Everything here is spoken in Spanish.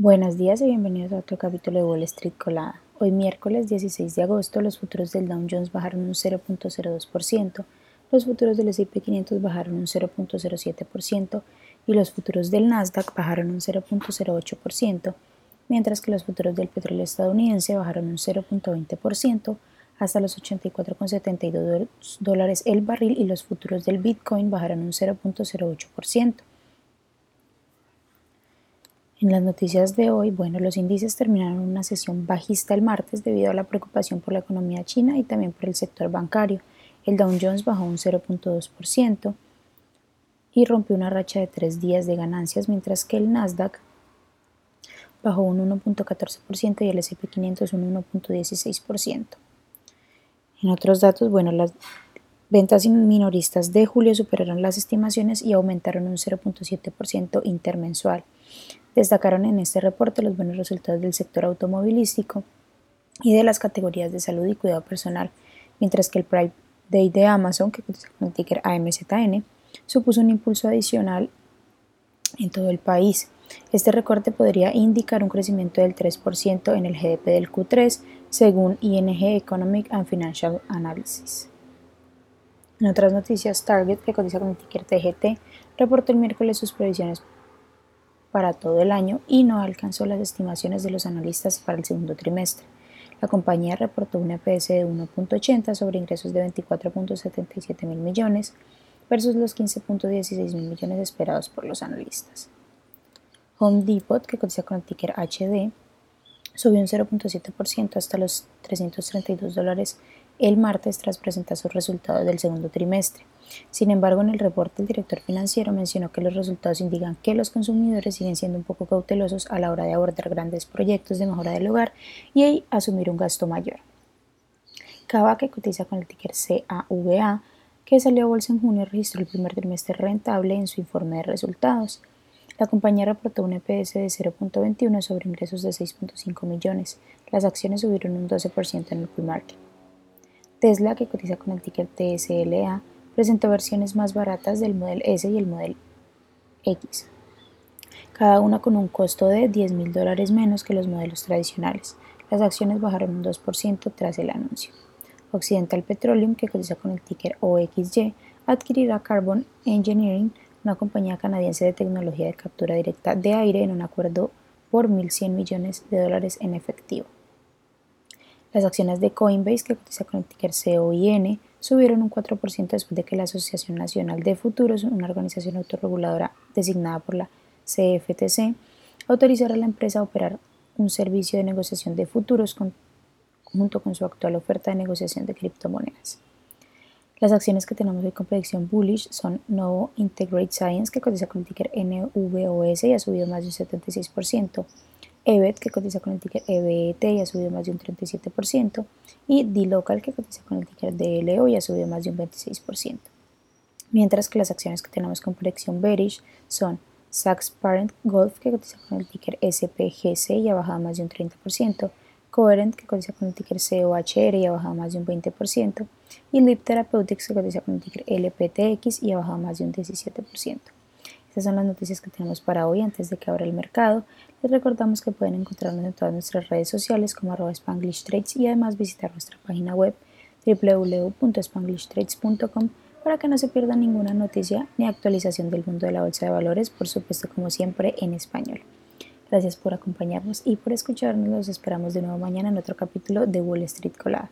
Buenos días y bienvenidos a otro capítulo de Wall Street Colada. Hoy miércoles 16 de agosto los futuros del Dow Jones bajaron un 0.02%, los futuros del S&P 500 bajaron un 0.07% y los futuros del Nasdaq bajaron un 0.08%, mientras que los futuros del petróleo estadounidense bajaron un 0.20% hasta los 84,72 dólares el barril y los futuros del Bitcoin bajaron un 0.08%. En las noticias de hoy, bueno, los índices terminaron una sesión bajista el martes debido a la preocupación por la economía china y también por el sector bancario. El Dow Jones bajó un 0.2% y rompió una racha de tres días de ganancias, mientras que el Nasdaq bajó un 1.14% y el S&P 500 un 1.16%. En otros datos, bueno, las ventas minoristas de julio superaron las estimaciones y aumentaron un 0.7% intermensual. Destacaron en este reporte los buenos resultados del sector automovilístico y de las categorías de salud y cuidado personal, mientras que el Prime Day de Amazon, que cotiza con el ticker AMZN, supuso un impulso adicional en todo el país. Este recorte podría indicar un crecimiento del 3% en el GDP del Q3, según ING Economic and Financial Analysis. En otras noticias, Target, que cotiza con el ticker TGT, reportó el miércoles sus previsiones para todo el año y no alcanzó las estimaciones de los analistas para el segundo trimestre. La compañía reportó un EPS de 1.80 sobre ingresos de 24.77 mil millones versus los 15.16 mil millones esperados por los analistas. Home Depot, que cotiza con el ticker HD, subió un 0.7% hasta los 332 dólares el martes tras presentar sus resultados del segundo trimestre. Sin embargo, en el reporte el director financiero mencionó que los resultados indican que los consumidores siguen siendo un poco cautelosos a la hora de abordar grandes proyectos de mejora del hogar y asumir un gasto mayor. Cava, que cotiza con el ticker CAVA, que salió a bolsa en junio, registró el primer trimestre rentable en su informe de resultados. La compañía reportó un EPS de 0.21 sobre ingresos de 6.5 millones. Las acciones subieron un 12% en el pre-market. Tesla, que cotiza con el ticker TSLA, presentó versiones más baratas del Model S y el Model X, cada una con un costo de 10 mil dólares menos que los modelos tradicionales. Las acciones bajaron un 2% tras el anuncio. Occidental Petroleum, que cotiza con el ticker OXY, adquirirá Carbon Engineering, una compañía canadiense de tecnología de captura directa de aire, en un acuerdo por 1.100 millones de dólares en efectivo. Las acciones de Coinbase, que cotiza con el ticker COIN, subieron un 4% después de que la Asociación Nacional de Futuros, una organización autorreguladora designada por la CFTC, autorizara a la empresa a operar un servicio de negociación de futuros junto con su actual oferta de negociación de criptomonedas. Las acciones que tenemos hoy con predicción bullish son Novo Integrate Science, que cotiza con el ticker NVOS y ha subido más de un 76%, EBET, que cotiza con el ticker EBET y ha subido más de un 37%, y D-Local, que cotiza con el ticker DLO y ha subido más de un 26%. Mientras que las acciones que tenemos con predicción bearish son Saks Parent Golf, que cotiza con el ticker SPGC y ha bajado más de un 30%, Coherent, que cotiza con el ticker COHR y ha bajado más de un 20%, y Lip Therapeutics, que cotiza con el ticker LPTX y ha bajado más de un 17%. Estas son las noticias que tenemos para hoy antes de que abra el mercado. Les recordamos que pueden encontrarnos en todas nuestras redes sociales como arroba Spanglish Trades y además visitar nuestra página web www.spanglishtrades.com para que no se pierda ninguna noticia ni actualización del mundo de la bolsa de valores, por supuesto como siempre en español. Gracias por acompañarnos y por escucharnos. Los esperamos de nuevo mañana en otro capítulo de Wall Street Colada.